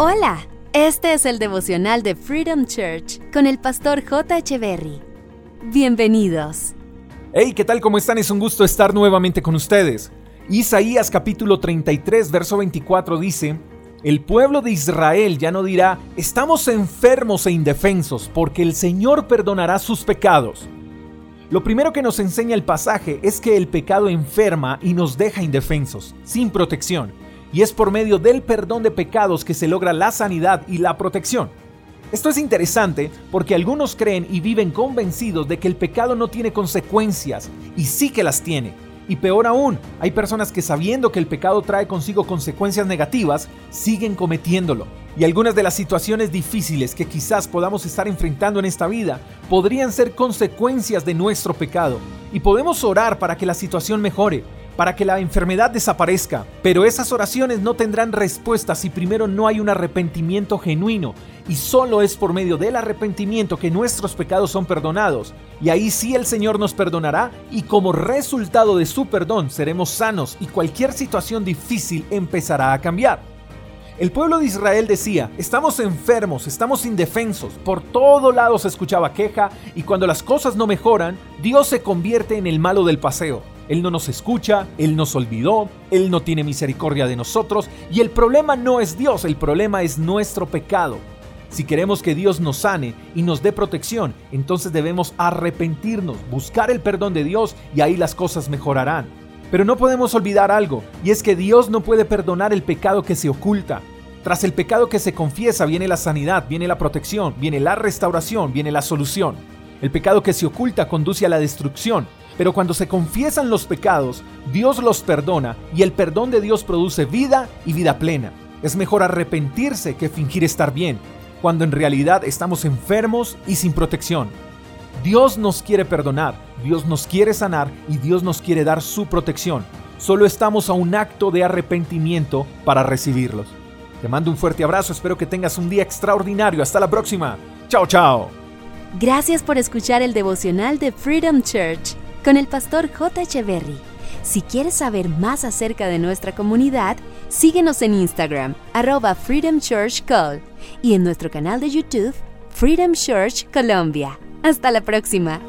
Hola, este es el devocional de Freedom Church con el pastor J. Berry. Bienvenidos. Hey, ¿qué tal? ¿Cómo están? Es un gusto estar nuevamente con ustedes. Isaías capítulo 33, verso 24 dice, El pueblo de Israel ya no dirá, estamos enfermos e indefensos, porque el Señor perdonará sus pecados. Lo primero que nos enseña el pasaje es que el pecado enferma y nos deja indefensos, sin protección, y es por medio del perdón de pecados que se logra la sanidad y la protección. Esto es interesante porque algunos creen y viven convencidos de que el pecado no tiene consecuencias, y sí que las tiene. Y peor aún, hay personas que sabiendo que el pecado trae consigo consecuencias negativas, siguen cometiéndolo. Y algunas de las situaciones difíciles que quizás podamos estar enfrentando en esta vida podrían ser consecuencias de nuestro pecado. Y podemos orar para que la situación mejore, para que la enfermedad desaparezca, pero esas oraciones no tendrán respuesta si primero no hay un arrepentimiento genuino, y solo es por medio del arrepentimiento que nuestros pecados son perdonados, y ahí sí el Señor nos perdonará, y como resultado de su perdón seremos sanos y cualquier situación difícil empezará a cambiar. El pueblo de Israel decía, estamos enfermos, estamos indefensos, por todo lado se escuchaba queja y cuando las cosas no mejoran, Dios se convierte en el malo del paseo. Él no nos escucha, Él nos olvidó, Él no tiene misericordia de nosotros y el problema no es Dios, el problema es nuestro pecado. Si queremos que Dios nos sane y nos dé protección, entonces debemos arrepentirnos, buscar el perdón de Dios y ahí las cosas mejorarán. Pero no podemos olvidar algo, y es que Dios no puede perdonar el pecado que se oculta. Tras el pecado que se confiesa viene la sanidad, viene la protección, viene la restauración, viene la solución. El pecado que se oculta conduce a la destrucción, pero cuando se confiesan los pecados, Dios los perdona y el perdón de Dios produce vida y vida plena. Es mejor arrepentirse que fingir estar bien, cuando en realidad estamos enfermos y sin protección. Dios nos quiere perdonar, Dios nos quiere sanar y Dios nos quiere dar su protección. Solo estamos a un acto de arrepentimiento para recibirlos. Te mando un fuerte abrazo, espero que tengas un día extraordinario. Hasta la próxima. Chao, chao. Gracias por escuchar el devocional de Freedom Church con el pastor J. Echeverry. Si quieres saber más acerca de nuestra comunidad, síguenos en Instagram, arroba Freedom Church Call, y en nuestro canal de YouTube, Freedom Church Colombia. Hasta la próxima.